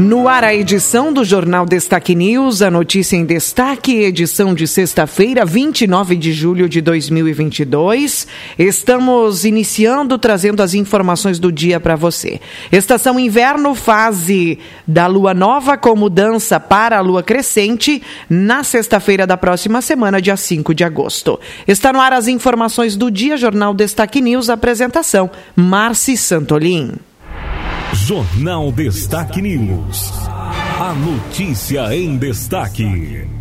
No ar, a edição do Jornal Destaque News, a notícia em destaque, edição de sexta-feira, 29 de julho de 2022. Estamos iniciando, trazendo as informações do dia para você. Estação inverno, fase da lua nova com mudança para a lua crescente, na sexta-feira da próxima semana, dia 5 de agosto. Está no ar as informações do dia, Jornal Destaque News, apresentação, Marci Santolin. Jornal Destaque News. A notícia em destaque.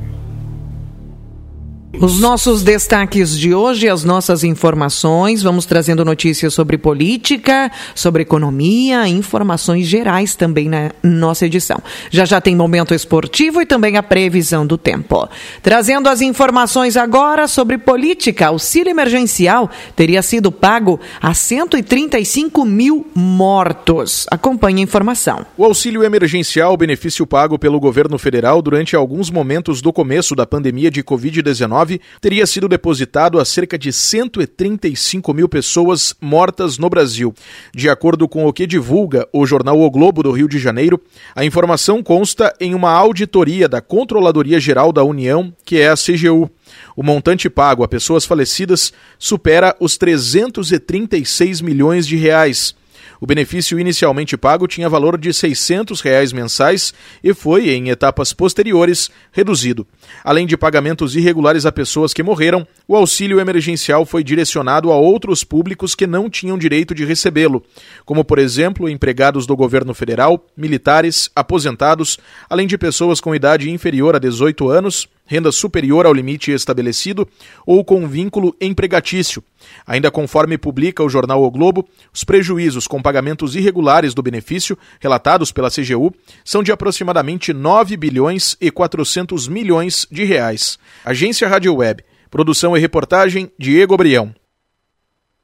Os nossos destaques de hoje, as nossas informações, vamos trazendo notícias sobre política, sobre economia, informações gerais também na nossa edição. Já já tem momento esportivo e também a previsão do tempo. Trazendo as informações agora sobre política, auxílio emergencial teria sido pago a 135 mil mortos. Acompanhe a informação. O auxílio emergencial, benefício pago pelo governo federal durante alguns momentos do começo da pandemia de Covid-19, teria sido depositado a cerca de 135 mil pessoas mortas no Brasil. De acordo com o que divulga o jornal O Globo do Rio de Janeiro, a informação consta em uma auditoria da Controladoria Geral da União, que é a CGU. O montante pago a pessoas falecidas supera os 336 milhões de reais. O benefício inicialmente pago tinha valor de 600 reais mensais e foi, em etapas posteriores, reduzido. Além de pagamentos irregulares a pessoas que morreram, o auxílio emergencial foi direcionado a outros públicos que não tinham direito de recebê-lo, como, por exemplo, empregados do governo federal, militares, aposentados, além de pessoas com idade inferior a 18 anos, renda superior ao limite estabelecido ou com vínculo empregatício. Ainda conforme publica o jornal O Globo, os prejuízos com pagamentos irregulares do benefício, relatados pela CGU, são de aproximadamente 9 bilhões e 400 milhões de reais. Agência Rádio Web. Produção e reportagem Diego Brião.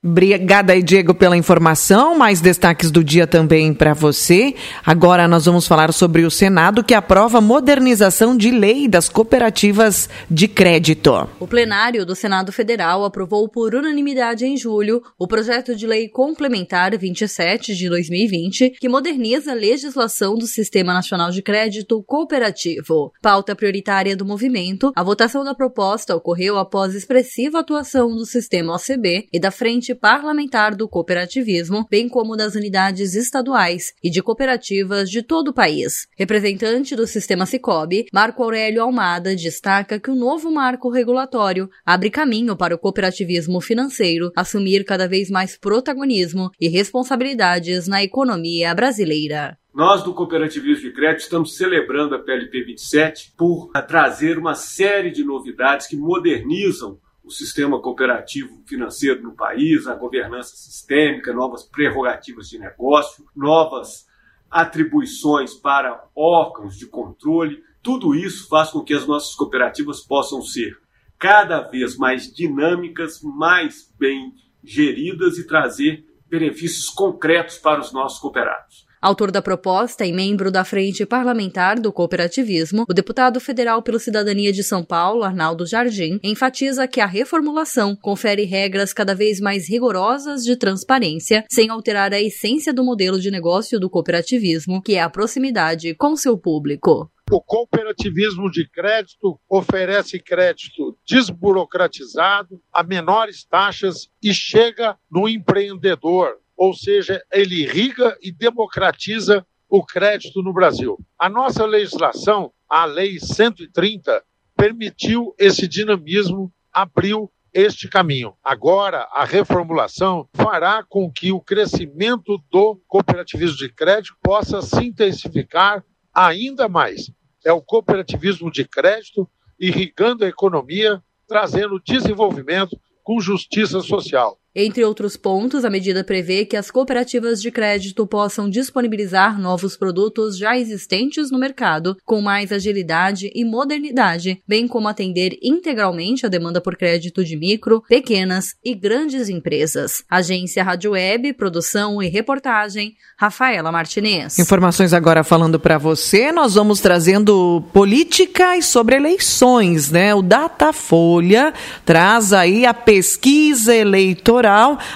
Obrigada aí, Diego, pela informação. Mais destaques do dia também para você. Agora nós vamos falar sobre o Senado que aprova modernização de lei das cooperativas de crédito. O plenário do Senado Federal aprovou por unanimidade em julho o projeto de lei complementar 27 de 2020, que moderniza a legislação do Sistema Nacional de Crédito Cooperativo. Pauta prioritária do movimento, a votação da proposta ocorreu após expressiva atuação do sistema OCB e da Frente parlamentar do cooperativismo, bem como das unidades estaduais e de cooperativas de todo o país. Representante do sistema Cicobi, Marco Aurélio Almada destaca que o novo marco regulatório abre caminho para o cooperativismo financeiro assumir cada vez mais protagonismo e responsabilidades na economia brasileira. Nós do Cooperativismo de Crédito estamos celebrando a PLP 27 por trazer uma série de novidades que modernizam o sistema cooperativo financeiro no país, a governança sistêmica, novas prerrogativas de negócio, novas atribuições para órgãos de controle. Tudo isso faz com que as nossas cooperativas possam ser cada vez mais dinâmicas, mais bem geridas e trazer benefícios concretos para os nossos cooperados. Autor da proposta e membro da Frente Parlamentar do Cooperativismo, o deputado federal pela Cidadania de São Paulo, Arnaldo Jardim, enfatiza que a reformulação confere regras cada vez mais rigorosas de transparência, sem alterar a essência do modelo de negócio do cooperativismo, que é a proximidade com seu público. O cooperativismo de crédito oferece crédito desburocratizado, a menores taxas e chega no empreendedor, ou seja, ele irriga e democratiza o crédito no Brasil. A nossa legislação, a Lei 130, permitiu esse dinamismo, abriu este caminho. Agora, a reformulação fará com que o crescimento do cooperativismo de crédito possa se intensificar ainda mais. É o cooperativismo de crédito irrigando a economia, trazendo desenvolvimento com justiça social. Entre outros pontos, a medida prevê que as cooperativas de crédito possam disponibilizar novos produtos já existentes no mercado, com mais agilidade e modernidade, bem como atender integralmente a demanda por crédito de micro, pequenas e grandes empresas. Agência Rádio Web, produção e reportagem, Rafaela Martinez. Informações agora falando para você, nós vamos trazendo políticas sobre eleições, né? O Datafolha traz aí a pesquisa eleitoral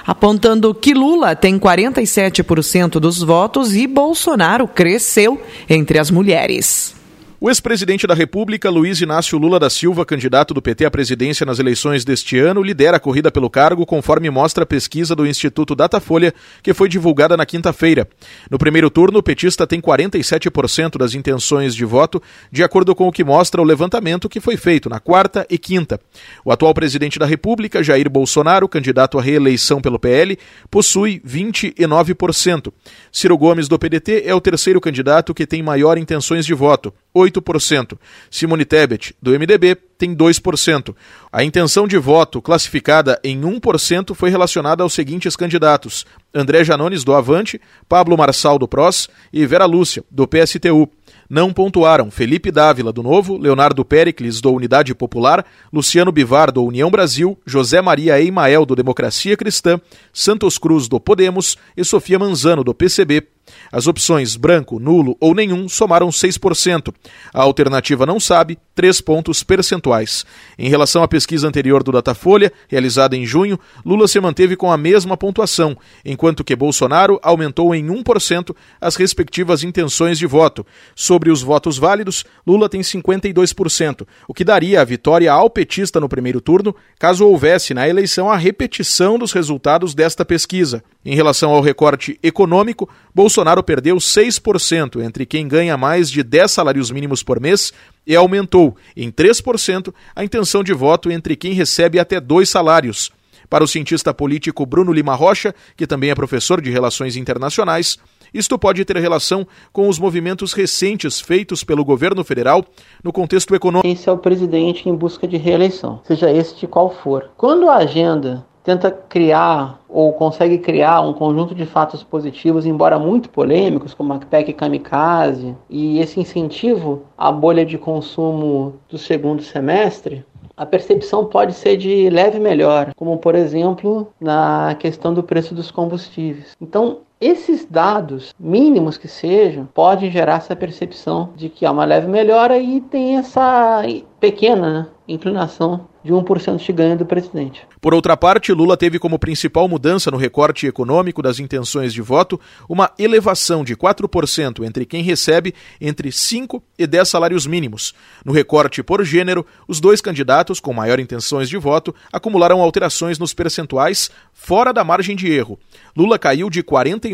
apontando que Lula tem 47% dos votos e Bolsonaro cresceu entre as mulheres. O ex-presidente da República, Luiz Inácio Lula da Silva, candidato do PT à presidência nas eleições deste ano, lidera a corrida pelo cargo, conforme mostra a pesquisa do Instituto Datafolha, que foi divulgada na quinta-feira. No primeiro turno, o petista tem 47% das intenções de voto, de acordo com o que mostra o levantamento que foi feito na quarta e quinta. O atual presidente da República, Jair Bolsonaro, candidato à reeleição pelo PL, possui 29%. Ciro Gomes, do PDT, é o terceiro candidato que tem maior intenções de voto, 8%. Simone Tebet, do MDB, tem 2%. A intenção de voto, classificada em 1%, foi relacionada aos seguintes candidatos: André Janones, do Avante, Pablo Marçal, do PROS e Vera Lúcia, do PSTU. Não pontuaram Felipe Dávila, do Novo, Leonardo Pericles, do Unidade Popular, Luciano Bivar, do União Brasil, José Maria Eimael, do Democracia Cristã, Santos Cruz, do Podemos e Sofia Manzano, do PCB. As opções branco, nulo ou nenhum somaram 6%. A alternativa não sabe, 3 pontos percentuais. Em relação à pesquisa anterior do Datafolha, realizada em junho, Lula se manteve com a mesma pontuação, enquanto que Bolsonaro aumentou em 1% as respectivas intenções de voto. Sobre os votos válidos, Lula tem 52%, o que daria a vitória ao petista no primeiro turno, caso houvesse na eleição a repetição dos resultados desta pesquisa. Em relação ao recorte econômico, Bolsonaro perdeu 6% entre quem ganha mais de 10 salários mínimos por mês e aumentou em 3% a intenção de voto entre quem recebe até dois salários. Para o cientista político Bruno Lima Rocha, que também é professor de Relações Internacionais, isto pode ter relação com os movimentos recentes feitos pelo governo federal no contexto econômico. Esse é o presidente em busca de reeleição, seja esse de qual for. Quando a agenda tenta criar ou consegue criar um conjunto de fatos positivos, embora muito polêmicos, como a PEC Kamikaze, e esse incentivo à bolha de consumo do segundo semestre, a percepção pode ser de leve melhora, como por exemplo na questão do preço dos combustíveis. Então, esses dados, mínimos que sejam, podem gerar essa percepção de que há uma leve melhora e tem essa pequena né, inclinação de 1% de ganho do presidente. Por outra parte, Lula teve como principal mudança no recorte econômico das intenções de voto uma elevação de 4% entre quem recebe entre 5 e 10 salários mínimos. No recorte por gênero, os dois candidatos com maior intenções de voto acumularam alterações nos percentuais fora da margem de erro. Lula caiu de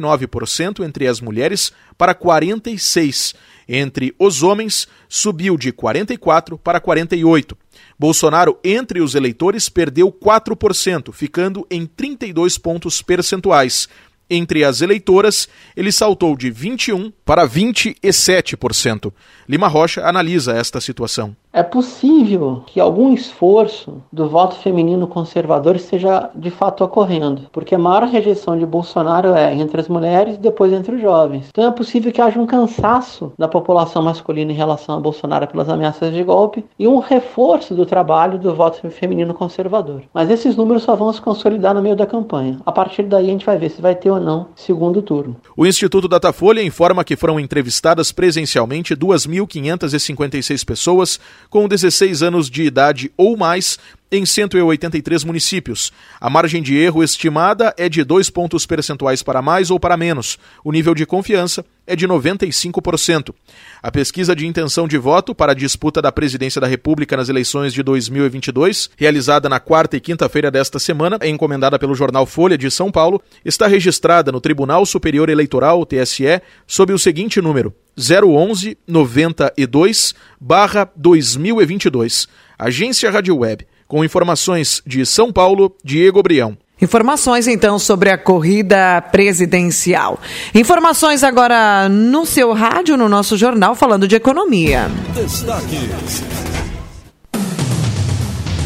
49% entre as mulheres para 46%. Entre os homens, subiu de 44% para 48%. Bolsonaro, entre os eleitores, perdeu 4%, ficando em 32 pontos percentuais. Entre as eleitoras, ele saltou de 21% para 27%. Lima Rocha analisa esta situação. É possível que algum esforço do voto feminino conservador esteja de fato ocorrendo, porque a maior rejeição de Bolsonaro é entre as mulheres e depois entre os jovens. Então é possível que haja um cansaço da população masculina em relação a Bolsonaro pelas ameaças de golpe e um reforço do trabalho do voto feminino conservador. Mas esses números só vão se consolidar no meio da campanha. A partir daí a gente vai ver se vai ter ou não segundo turno. O Instituto Datafolha informa que foram entrevistadas presencialmente 2.556 pessoas com 16 anos de idade ou mais em 183 municípios. A margem de erro estimada é de 2 pontos percentuais para mais ou para menos. O nível de confiança é de 95%. A pesquisa de intenção de voto para a disputa da presidência da República nas eleições de 2022, realizada na quarta e quinta-feira desta semana, é encomendada pelo jornal Folha de São Paulo, está registrada no Tribunal Superior Eleitoral, TSE, sob o seguinte número: 011 92 2022. Agência Rádio Web. Com informações de São Paulo, Diego Brião. Informações então sobre a corrida presidencial. Informações agora no seu rádio, no nosso jornal, falando de economia. Destaques: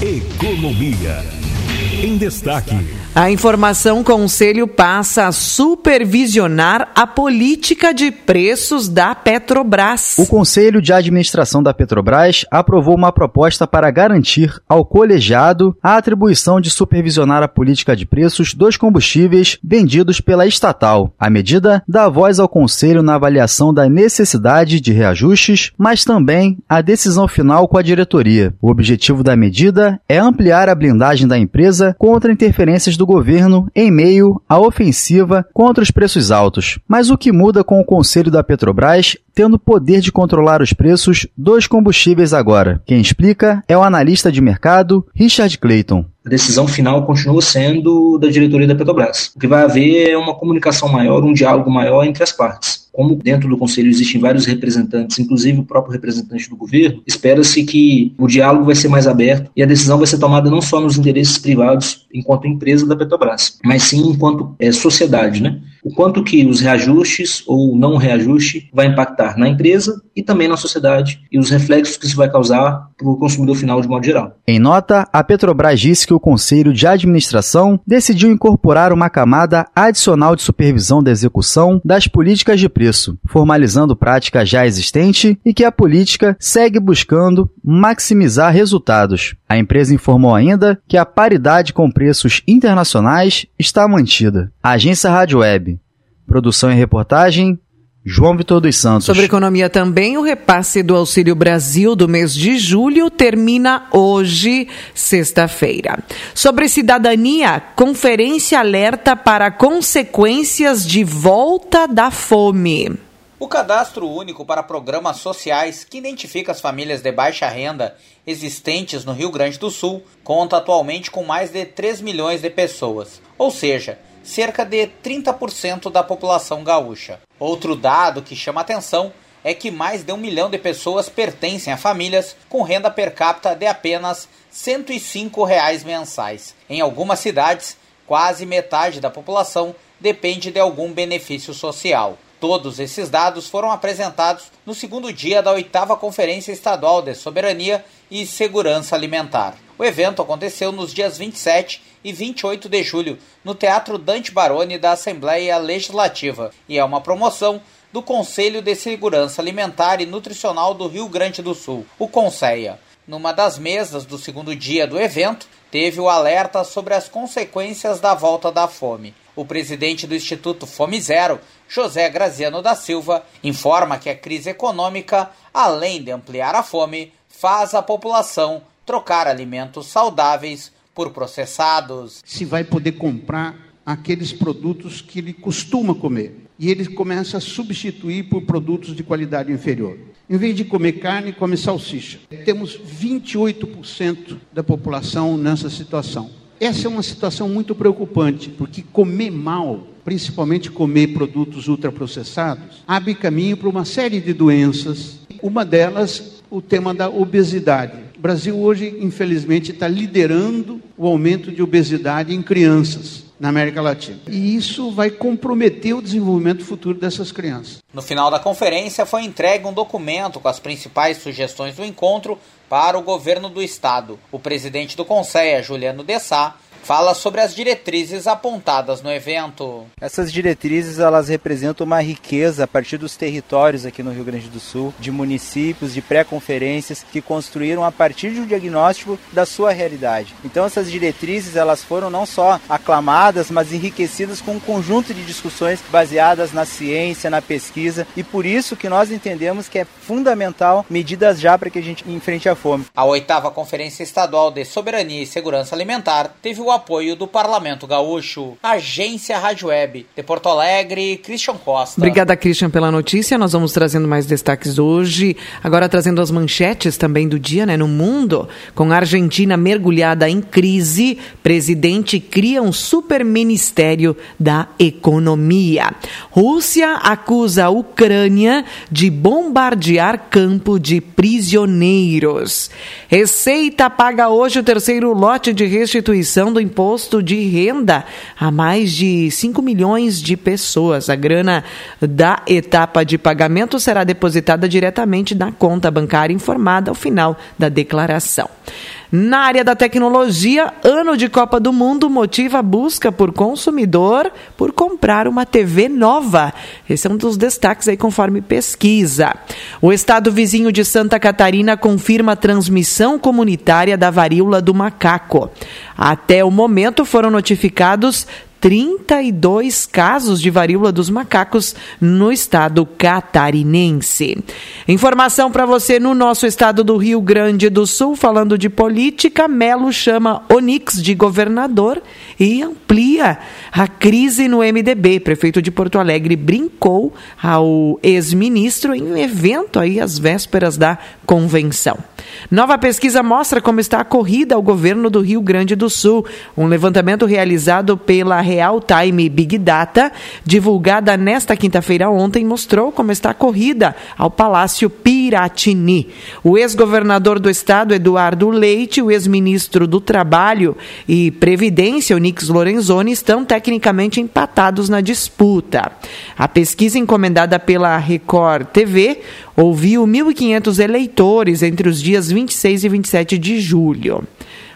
Economia. Em destaque. A informação Conselho passa a supervisionar a política de preços da Petrobras. O Conselho de Administração da Petrobras aprovou uma proposta para garantir ao colegiado a atribuição de supervisionar a política de preços dos combustíveis vendidos pela estatal. A medida dá voz ao Conselho na avaliação da necessidade de reajustes, mas também a decisão final com a diretoria. O objetivo da medida é ampliar a blindagem da empresa contra interferências do governo em meio à ofensiva contra os preços altos. Mas o que muda com o Conselho da Petrobras tendo poder de controlar os preços dos combustíveis agora? Quem explica é o analista de mercado Richard Clayton. A decisão final continua sendo da diretoria da Petrobras. O que vai haver é uma comunicação maior, um diálogo maior entre as partes como dentro do conselho existem vários representantes, inclusive o próprio representante do governo, espera-se que o diálogo vai ser mais aberto e a decisão vai ser tomada não só nos interesses privados enquanto empresa da Petrobras, mas sim enquanto é, sociedade, né? O quanto que os reajustes ou não reajuste vai impactar na empresa e também na sociedade e os reflexos que isso vai causar para o consumidor final de modo geral. Em nota, a Petrobras disse que o Conselho de Administração decidiu incorporar uma camada adicional de supervisão da execução das políticas de preço, formalizando prática já existente e que a política segue buscando maximizar resultados. A empresa informou ainda que a paridade com preços internacionais está mantida. Agência Rádio Web. Produção e reportagem João Vitor dos Santos. Sobre economia também, o repasse do Auxílio Brasil do mês de julho termina hoje, sexta-feira. Sobre cidadania, conferência alerta para consequências de volta da fome. O cadastro único para programas sociais, que identifica as famílias de baixa renda existentes no Rio Grande do Sul, conta atualmente com mais de 3 milhões de pessoas, ou seja, cerca de 30% da população gaúcha. Outro dado que chama atenção é que mais de um milhão de pessoas pertencem a famílias com renda per capita de apenas 105 reais mensais. Em algumas cidades, quase metade da população depende de algum benefício social. Todos esses dados foram apresentados no segundo dia da oitava Conferência Estadual de Soberania e Segurança Alimentar. O evento aconteceu nos dias 27 e 28 de julho no Teatro Dante Baroni da Assembleia Legislativa e é uma promoção do Conselho de Segurança Alimentar e Nutricional do Rio Grande do Sul, o CONSEA. Numa das mesas do segundo dia do evento, teve o alerta sobre as consequências da volta da fome. O presidente do Instituto Fome Zero, José Graziano da Silva, informa que a crise econômica, além de ampliar a fome, faz a população trocar alimentos saudáveis por processados. Se vai poder comprar aqueles produtos que ele costuma comer. E ele começa a substituir por produtos de qualidade inferior. Em vez de comer carne, come salsicha. Temos 28% da população nessa situação. Essa é uma situação muito preocupante, porque comer mal, principalmente comer produtos ultraprocessados, abre caminho para uma série de doenças. Uma delas, o tema da obesidade. O Brasil hoje, infelizmente, está liderando o aumento de obesidade em crianças na América Latina. E isso vai comprometer o desenvolvimento futuro dessas crianças. No final da conferência foi entregue um documento com as principais sugestões do encontro para o governo do estado. O presidente do Conselho, Juliano Dessá, fala sobre as diretrizes apontadas no evento. Essas diretrizes elas representam uma riqueza a partir dos territórios aqui no Rio Grande do Sul, de municípios, de pré-conferências que construíram a partir de um diagnóstico da sua realidade. Então essas diretrizes elas foram não só aclamadas, mas enriquecidas com um conjunto de discussões baseadas na ciência, na pesquisa e por isso que nós entendemos que é fundamental medidas já para que a gente enfrente a fome. A oitava Conferência Estadual de Soberania e Segurança Alimentar teve o apoio do Parlamento Gaúcho. Agência Rádio Web de Porto Alegre, Christian Costa. Obrigada, Christian, pela notícia. Nós vamos trazendo mais destaques hoje. Agora trazendo as manchetes também do dia, né? No mundo, com a Argentina mergulhada em crise, presidente cria um super ministério da economia. Rússia acusa a Ucrânia de bombardear campo de prisioneiros. Receita paga hoje o terceiro lote de restituição do devendo imposto de renda a mais de 5 milhões de pessoas. A grana da etapa de pagamento será depositada diretamente na conta bancária informada ao final da declaração. Na área da tecnologia, ano de Copa do Mundo motiva a busca por consumidor por comprar uma TV nova. Esse é um dos destaques aí conforme pesquisa. O estado vizinho de Santa Catarina confirma a transmissão comunitária da varíola do macaco. Até o momento foram notificados 32 casos de varíola dos macacos no estado catarinense. Informação para você no nosso estado do Rio Grande do Sul, falando de política, Melo chama Onix de governador e amplia a crise no MDB. Prefeito de Porto Alegre brincou ao ex-ministro em um evento aí às vésperas da convenção. Nova pesquisa mostra como está a corrida ao governo do Rio Grande do Sul. Um levantamento realizado pela Real Time Big Data, divulgada nesta quinta-feira ontem, mostrou como está a corrida ao Palácio Piratini. O ex-governador do estado, Eduardo Leite, o ex-ministro do Trabalho e Previdência, Onix Lorenzoni, estão tecnicamente empatados na disputa. A pesquisa encomendada pela Record TV ouviu 1.500 eleitores entre os dias 26 e 27 de julho.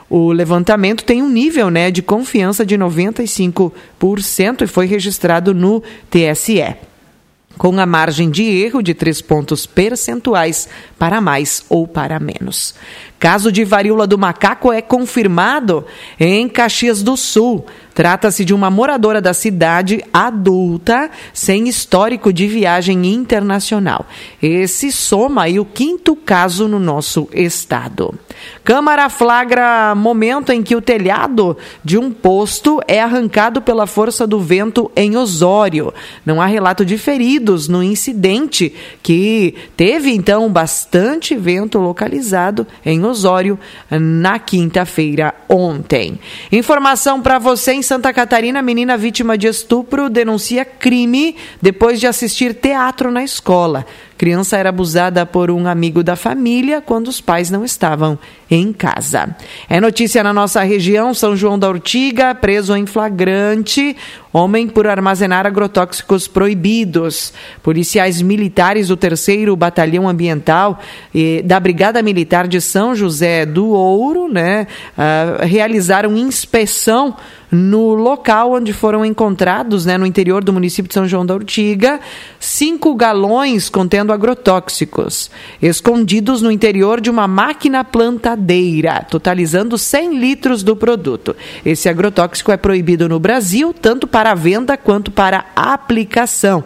O levantamento tem um nível né, de confiança de 95% e foi registrado no TSE com a margem de erro de três pontos percentuais para mais ou para menos. Caso de varíola do macaco é confirmado em Caxias do Sul. Trata-se de uma moradora da cidade adulta sem histórico de viagem internacional. Esse soma aí o quinto caso no nosso estado. Câmara flagra momento em que o telhado de um posto é arrancado pela força do vento em Osório. Não há relato de feridos no incidente que teve então bastante vento localizado em Osório na quinta-feira ontem. Informação para você em Santa Catarina, menina vítima de estupro denuncia crime depois de assistir teatro na escola. Criança era abusada por um amigo da família quando os pais não estavam em casa. É notícia na nossa região, São João da Ortiga, preso em flagrante, homem por armazenar agrotóxicos proibidos. Policiais militares do 3 Batalhão Ambiental e da Brigada Militar de São José do Ouro, né, uh, realizaram inspeção no local onde foram encontrados, né, no interior do município de São João da Ortiga, cinco galões contendo agrotóxicos, escondidos no interior de uma máquina plantadeira, totalizando 100 litros do produto. Esse agrotóxico é proibido no Brasil, tanto para venda quanto para aplicação.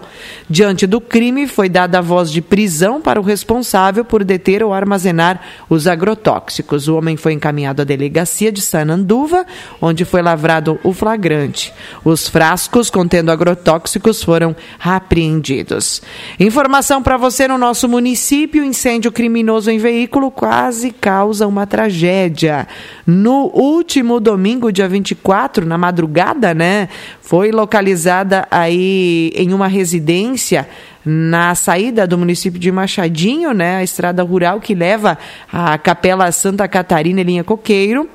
Diante do crime, foi dada a voz de prisão para o responsável por deter ou armazenar os agrotóxicos. O homem foi encaminhado à delegacia de Sananduva, onde foi lavrado o flagrante. Os frascos contendo agrotóxicos foram apreendidos. Informação para você no nosso município: incêndio criminoso em veículo quase causa uma tragédia. No último domingo, dia 24, na madrugada, né? Foi localizada aí em uma residência na saída do município de Machadinho, né, a estrada rural que leva à Capela Santa Catarina, linha Coqueiro.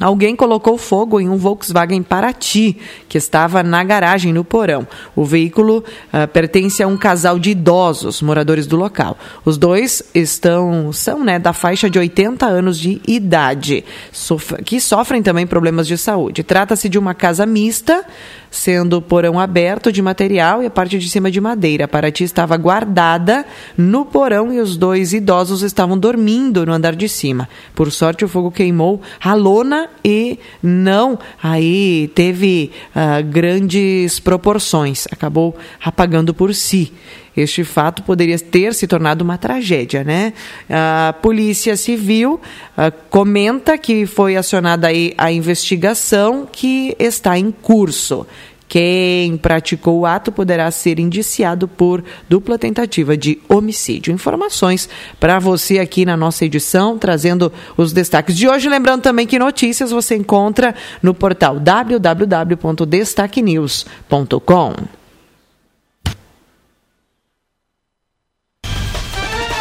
Alguém colocou fogo em um Volkswagen Paraty, que estava na garagem no porão. O veículo uh, pertence a um casal de idosos, moradores do local. Os dois estão são né, da faixa de 80 anos de idade, que sofrem também problemas de saúde. Trata-se de uma casa mista, sendo o porão aberto de material e a parte de cima de madeira. A Paraty estava guardada no porão e os dois idosos estavam dormindo no andar de cima. Por sorte, o fogo queimou a lona e não aí teve uh, grandes proporções. Acabou apagando por si. Este fato poderia ter se tornado uma tragédia, né? A Polícia Civil uh, comenta que foi acionada aí a investigação que está em curso. Quem praticou o ato poderá ser indiciado por dupla tentativa de homicídio. Informações para você aqui na nossa edição, trazendo os destaques de hoje. Lembrando também que notícias você encontra no portal www.destaquenews.com.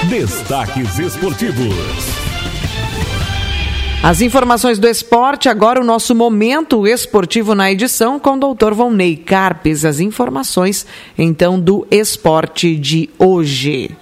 Destaques esportivos. As informações do esporte, agora o nosso momento esportivo na edição com o doutor Volney Carpes. As informações, então, do esporte de hoje.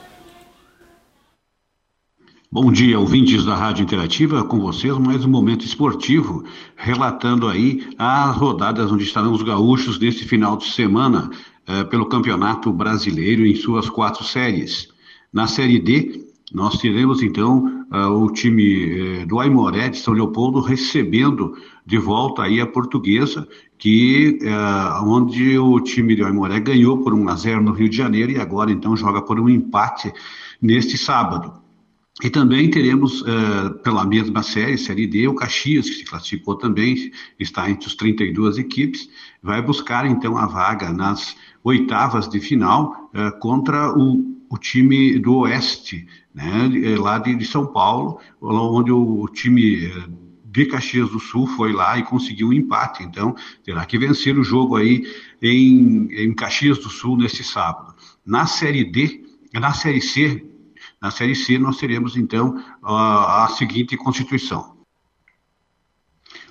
Bom dia, ouvintes da Rádio Interativa, com vocês mais um momento esportivo, relatando aí as rodadas onde estarão os gaúchos nesse final de semana eh, pelo Campeonato Brasileiro em suas quatro séries. Na Série D, nós teremos então uh, o time uh, do Aimoré de São Leopoldo recebendo de volta aí a portuguesa, que uh, onde o time do Aimoré ganhou por 1 a 0 no Rio de Janeiro e agora então joga por um empate neste sábado. E também teremos, uh, pela mesma série, Série D, o Caxias, que se classificou também, está entre os 32 equipes, vai buscar então a vaga nas oitavas de final contra o, o time do Oeste, né, é, lá de, de, São Paulo, onde o, time é, de Caxias do Sul foi lá e conseguiu um empate. Então, terá que vencer o jogo aí em, em Caxias do Sul nesse sábado. Na Série D, na Série C, na Série C nós teremos então a, a seguinte constituição.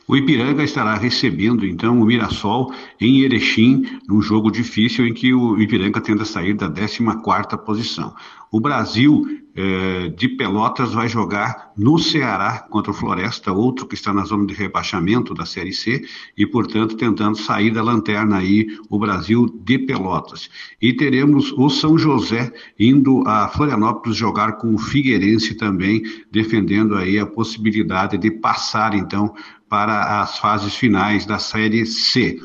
O Ipiranga estará recebendo então o Mirassol em Erechim, num jogo difícil em que o Ipiranga tenta sair da 14ª posição. O Brasil eh, de Pelotas vai jogar no Ceará contra o Floresta, outro que está na zona de rebaixamento da Série C e, portanto, tentando sair da lanterna aí o Brasil de Pelotas. E teremos o São José indo a Florianópolis jogar com o Figueirense também, defendendo aí a possibilidade de passar então para as fases finais da Série C.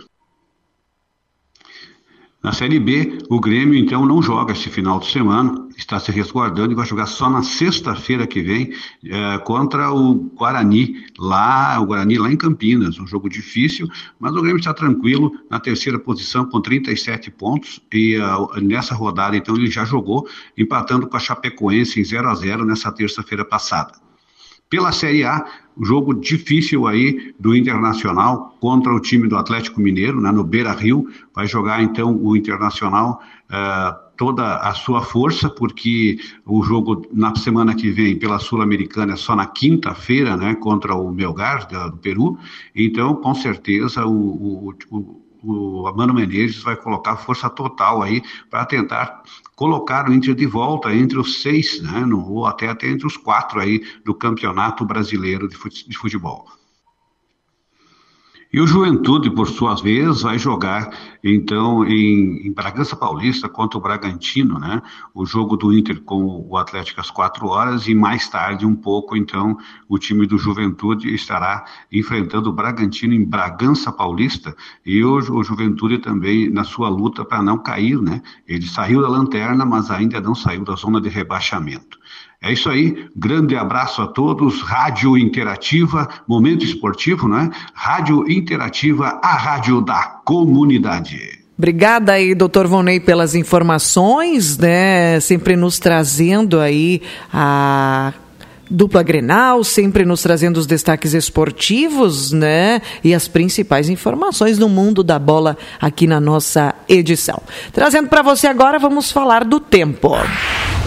Na Série B, o Grêmio então não joga esse final de semana, está se resguardando e vai jogar só na sexta-feira que vem é, contra o Guarani, lá, o Guarani lá em Campinas, um jogo difícil, mas o Grêmio está tranquilo na terceira posição com 37 pontos e uh, nessa rodada então ele já jogou empatando com a Chapecoense em 0 a 0 nessa terça-feira passada. Pela Série A, jogo difícil aí do Internacional contra o time do Atlético Mineiro, né, no Beira Rio. Vai jogar então o Internacional uh, toda a sua força, porque o jogo na semana que vem pela Sul-Americana é só na quinta-feira, né, contra o Melgar do Peru. Então, com certeza, o, o, o o Mano Menezes vai colocar força total aí para tentar colocar o Inter de volta entre os seis, né, no, ou até, até entre os quatro aí do Campeonato Brasileiro de Futebol. E o Juventude, por sua vez, vai jogar então em, em, Bragança Paulista contra o Bragantino, né? O jogo do Inter com o Atlético às quatro horas e mais tarde um pouco, então, o time do Juventude estará enfrentando o Bragantino em Bragança Paulista e o, o Juventude também na sua luta para não cair, né? Ele saiu da lanterna, mas ainda não saiu da zona de rebaixamento. É isso aí, grande abraço a todos. Rádio Interativa, momento esportivo, né? Rádio Interativa, a rádio da comunidade. Obrigada aí, doutor Vonei, pelas informações, né? Sempre nos trazendo aí a dupla Grenal, sempre nos trazendo os destaques esportivos, né? E as principais informações no mundo da bola aqui na nossa edição. Trazendo para você agora, vamos falar do tempo.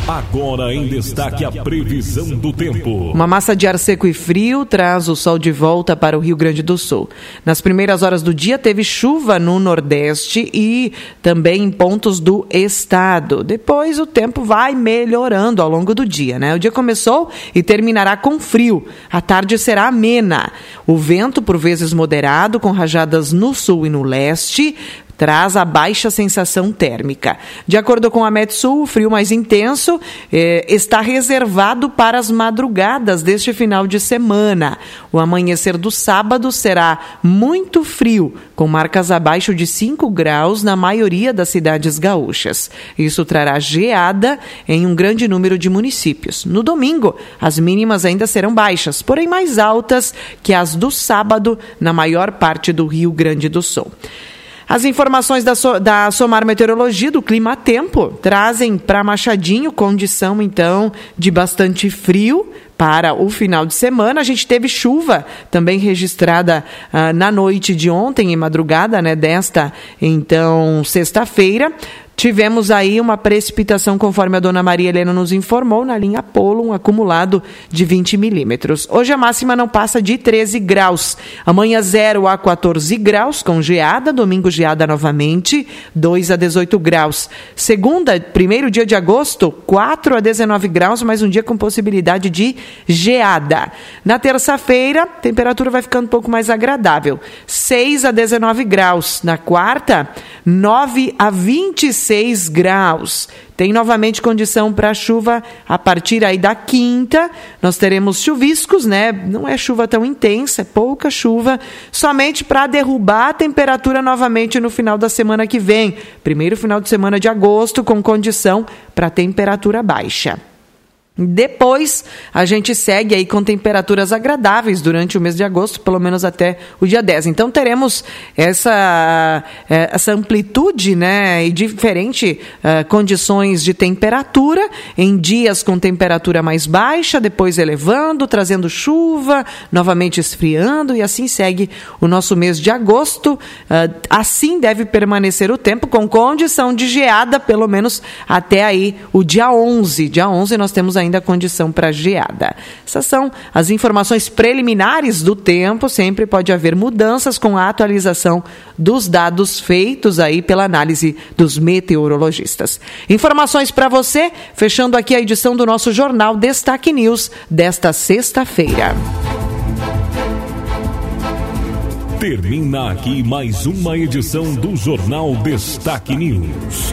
Agora em destaque a previsão do tempo. Uma massa de ar seco e frio traz o sol de volta para o Rio Grande do Sul. Nas primeiras horas do dia teve chuva no Nordeste e também em pontos do estado. Depois o tempo vai melhorando ao longo do dia, né? O dia começou e terminará com frio. A tarde será amena. O vento por vezes moderado com rajadas no sul e no leste traz a baixa sensação térmica. De acordo com a Metsul, o frio mais intenso eh, está reservado para as madrugadas deste final de semana. O amanhecer do sábado será muito frio, com marcas abaixo de 5 graus na maioria das cidades gaúchas. Isso trará geada em um grande número de municípios. No domingo, as mínimas ainda serão baixas, porém mais altas que as do sábado na maior parte do Rio Grande do Sul. As informações da, so, da Somar Meteorologia, do Clima Tempo, trazem para Machadinho condição, então, de bastante frio para o final de semana. A gente teve chuva também registrada uh, na noite de ontem e madrugada, né, desta, então, sexta-feira tivemos aí uma precipitação, conforme a dona Maria Helena nos informou, na linha Polo, um acumulado de 20 milímetros. Hoje a máxima não passa de 13 graus. Amanhã 0 a 14 graus, com geada. Domingo geada novamente, 2 a 18 graus. Segunda, primeiro dia de agosto, 4 a 19 graus, mais um dia com possibilidade de geada. Na terça-feira, a temperatura vai ficando um pouco mais agradável. 6 a 19 graus. Na quarta, 9 a 26 graus. Tem novamente condição para chuva a partir aí da quinta. Nós teremos chuviscos, né? Não é chuva tão intensa, é pouca chuva, somente para derrubar a temperatura novamente no final da semana que vem. Primeiro final de semana de agosto, com condição para temperatura baixa. Depois, a gente segue aí com temperaturas agradáveis durante o mês de agosto, pelo menos até o dia 10. Então, teremos essa, eh, essa amplitude né, e diferente uh, condições de temperatura, em dias com temperatura mais baixa, depois elevando, trazendo chuva, novamente esfriando, e assim segue o nosso mês de agosto. Uh, assim deve permanecer o tempo, com condição de geada, pelo menos até aí o dia 11. Dia 11 nós temos ainda ainda condição para geada. Essas são as informações preliminares do tempo, sempre pode haver mudanças com a atualização dos dados feitos aí pela análise dos meteorologistas. Informações para você, fechando aqui a edição do nosso jornal Destaque News desta sexta-feira. Termina aqui mais uma edição do Jornal Destaque News.